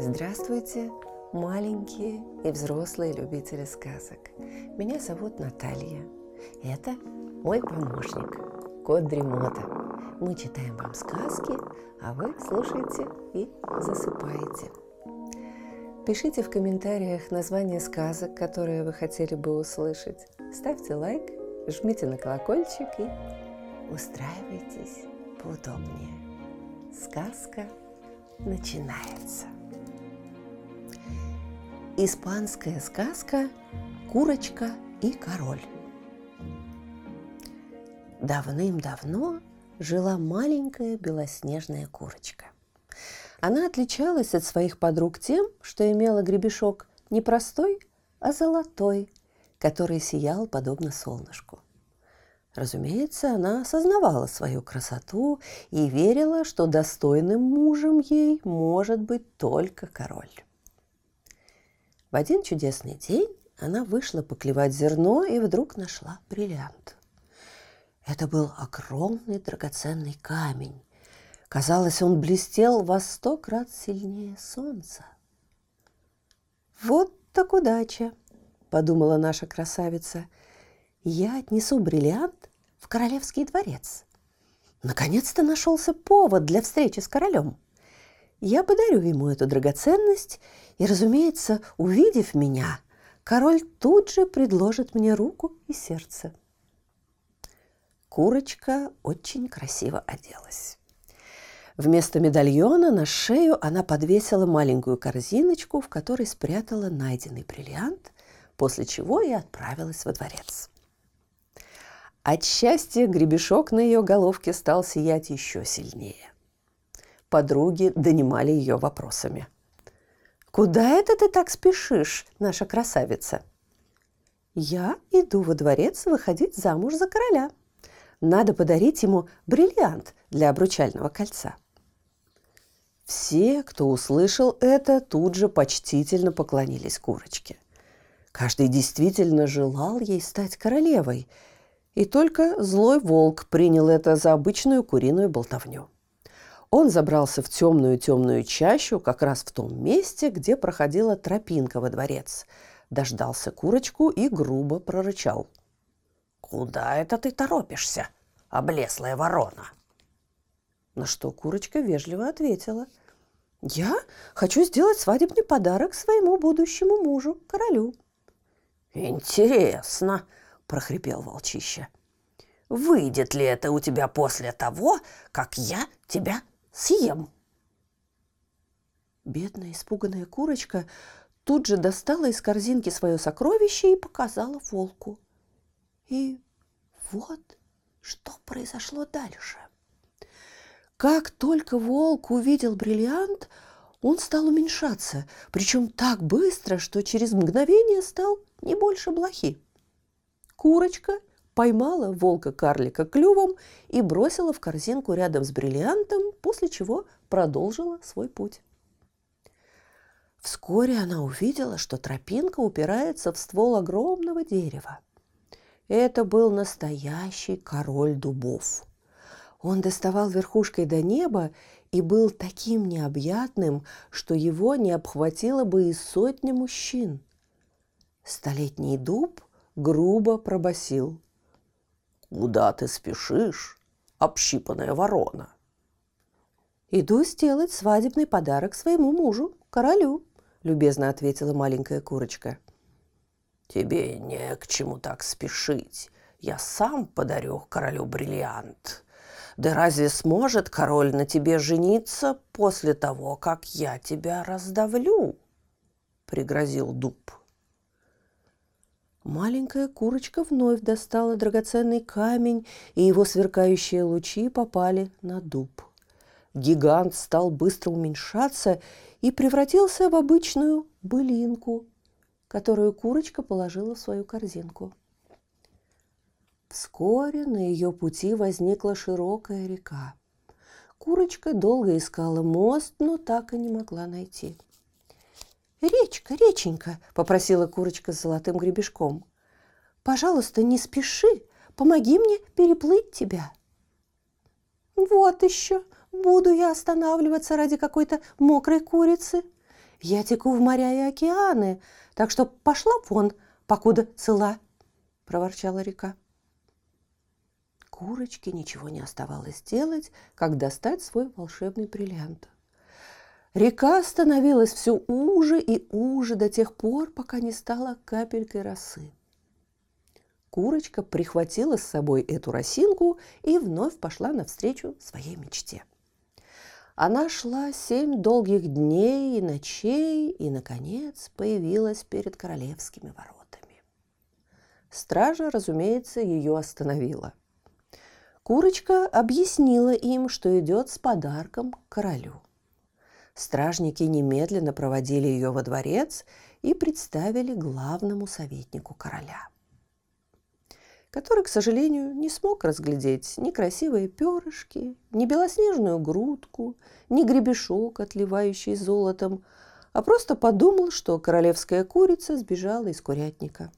Здравствуйте, маленькие и взрослые любители сказок. Меня зовут Наталья. Это мой помощник, кот Дремота. Мы читаем вам сказки, а вы слушаете и засыпаете. Пишите в комментариях название сказок, которые вы хотели бы услышать. Ставьте лайк, жмите на колокольчик и устраивайтесь поудобнее. Сказка начинается. Испанская сказка «Курочка и король». Давным-давно жила маленькая белоснежная курочка. Она отличалась от своих подруг тем, что имела гребешок не простой, а золотой, который сиял подобно солнышку. Разумеется, она осознавала свою красоту и верила, что достойным мужем ей может быть только король. В один чудесный день она вышла поклевать зерно и вдруг нашла бриллиант. Это был огромный драгоценный камень. Казалось, он блестел во сто крат сильнее солнца. «Вот так удача!» – подумала наша красавица. «Я отнесу бриллиант в королевский дворец. Наконец-то нашелся повод для встречи с королем. Я подарю ему эту драгоценность и, разумеется, увидев меня, король тут же предложит мне руку и сердце. Курочка очень красиво оделась. Вместо медальона на шею она подвесила маленькую корзиночку, в которой спрятала найденный бриллиант, после чего и отправилась во дворец. От счастья гребешок на ее головке стал сиять еще сильнее. Подруги донимали ее вопросами – Куда это ты так спешишь, наша красавица? Я иду во дворец выходить замуж за короля. Надо подарить ему бриллиант для обручального кольца. Все, кто услышал это, тут же почтительно поклонились курочке. Каждый действительно желал ей стать королевой, и только злой волк принял это за обычную куриную болтовню. Он забрался в темную-темную чащу, как раз в том месте, где проходила тропинка во дворец. Дождался курочку и грубо прорычал. «Куда это ты торопишься, облеслая ворона?» На что курочка вежливо ответила. «Я хочу сделать свадебный подарок своему будущему мужу, королю». «Интересно», – прохрипел волчище. «Выйдет ли это у тебя после того, как я тебя съем. Бедная испуганная курочка тут же достала из корзинки свое сокровище и показала волку. И вот что произошло дальше. Как только волк увидел бриллиант, он стал уменьшаться, причем так быстро, что через мгновение стал не больше блохи. Курочка поймала волка-карлика клювом и бросила в корзинку рядом с бриллиантом, после чего продолжила свой путь. Вскоре она увидела, что тропинка упирается в ствол огромного дерева. Это был настоящий король дубов. Он доставал верхушкой до неба и был таким необъятным, что его не обхватило бы и сотни мужчин. Столетний дуб грубо пробасил. Куда ты спешишь, общипанная ворона? Иду сделать свадебный подарок своему мужу, королю, любезно ответила маленькая курочка. Тебе не к чему так спешить. Я сам подарю королю бриллиант. Да разве сможет король на тебе жениться после того, как я тебя раздавлю? Пригрозил дуб. Маленькая курочка вновь достала драгоценный камень, и его сверкающие лучи попали на дуб. Гигант стал быстро уменьшаться и превратился в обычную былинку, которую курочка положила в свою корзинку. Вскоре на ее пути возникла широкая река. Курочка долго искала мост, но так и не могла найти. «Речка, реченька!» – попросила курочка с золотым гребешком. Пожалуйста, не спеши, помоги мне переплыть тебя. Вот еще, буду я останавливаться ради какой-то мокрой курицы. Я теку в моря и океаны, так что пошла вон, покуда цела, проворчала река. Курочке ничего не оставалось делать, как достать свой волшебный бриллиант. Река становилась все уже и уже до тех пор, пока не стала капелькой росы. Курочка прихватила с собой эту росинку и вновь пошла навстречу своей мечте. Она шла семь долгих дней и ночей и, наконец, появилась перед королевскими воротами. Стража, разумеется, ее остановила. Курочка объяснила им, что идет с подарком к королю. Стражники немедленно проводили ее во дворец и представили главному советнику короля – который, к сожалению, не смог разглядеть ни красивые перышки, ни белоснежную грудку, ни гребешок, отливающий золотом, а просто подумал, что королевская курица сбежала из курятника.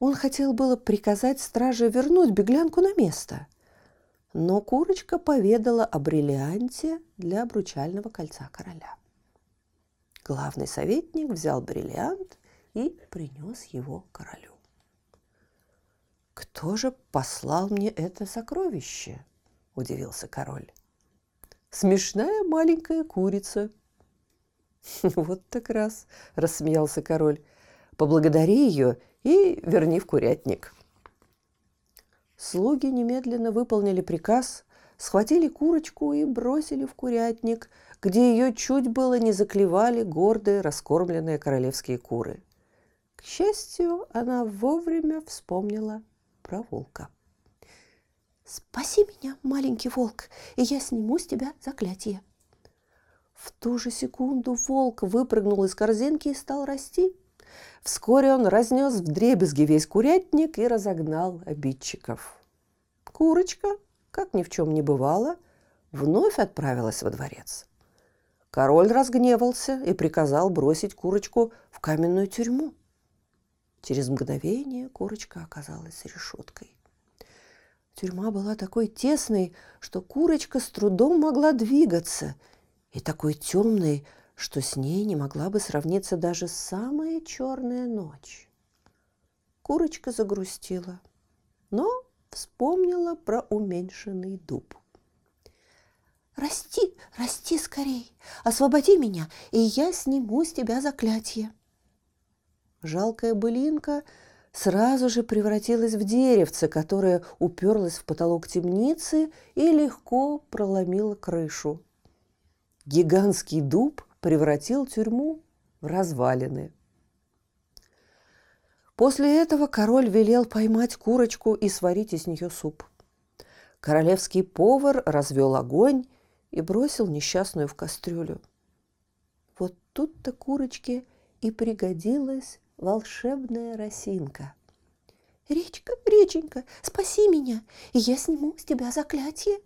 Он хотел было приказать страже вернуть беглянку на место, но курочка поведала о бриллианте для обручального кольца короля. Главный советник взял бриллиант и принес его королю. «Кто же послал мне это сокровище?» – удивился король. «Смешная маленькая курица». «Вот так раз», – рассмеялся король. «Поблагодари ее и верни в курятник». Слуги немедленно выполнили приказ, схватили курочку и бросили в курятник, где ее чуть было не заклевали гордые раскормленные королевские куры. К счастью, она вовремя вспомнила про волка. «Спаси меня, маленький волк, и я сниму с тебя заклятие». В ту же секунду волк выпрыгнул из корзинки и стал расти. Вскоре он разнес в дребезги весь курятник и разогнал обидчиков. Курочка, как ни в чем не бывало, вновь отправилась во дворец. Король разгневался и приказал бросить курочку в каменную тюрьму. Через мгновение курочка оказалась решеткой. Тюрьма была такой тесной, что курочка с трудом могла двигаться, и такой темной, что с ней не могла бы сравниться даже самая черная ночь. Курочка загрустила, но вспомнила про уменьшенный дуб. «Расти, расти скорей! Освободи меня, и я сниму с тебя заклятие!» Жалкая былинка сразу же превратилась в деревце, которое уперлось в потолок темницы и легко проломило крышу. Гигантский дуб превратил тюрьму в развалины. После этого король велел поймать курочку и сварить из нее суп. Королевский повар развел огонь и бросил несчастную в кастрюлю. Вот тут-то курочке и пригодилась волшебная росинка. «Речка, реченька, спаси меня, и я сниму с тебя заклятие!»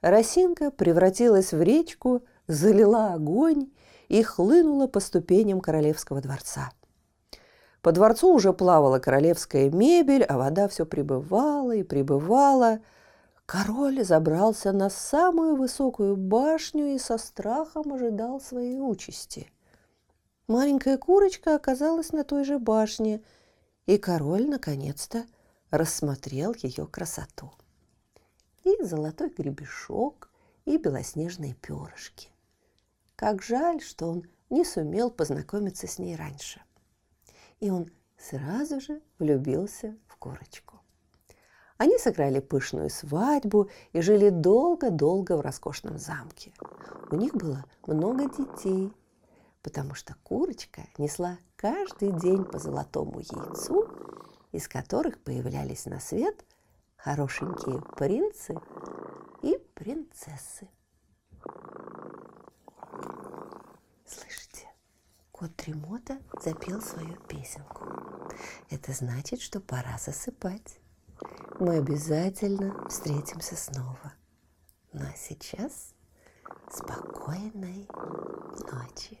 Росинка превратилась в речку, залила огонь и хлынула по ступеням королевского дворца. По дворцу уже плавала королевская мебель, а вода все прибывала и прибывала. Король забрался на самую высокую башню и со страхом ожидал своей участи. Маленькая курочка оказалась на той же башне, и король наконец-то рассмотрел ее красоту. И золотой гребешок, и белоснежные перышки. Как жаль, что он не сумел познакомиться с ней раньше. И он сразу же влюбился в курочку. Они сыграли пышную свадьбу и жили долго-долго в роскошном замке. У них было много детей – потому что курочка несла каждый день по золотому яйцу, из которых появлялись на свет хорошенькие принцы и принцессы. Слышите, кот Тремота запел свою песенку. Это значит, что пора засыпать. Мы обязательно встретимся снова. Ну а сейчас спокойной ночи.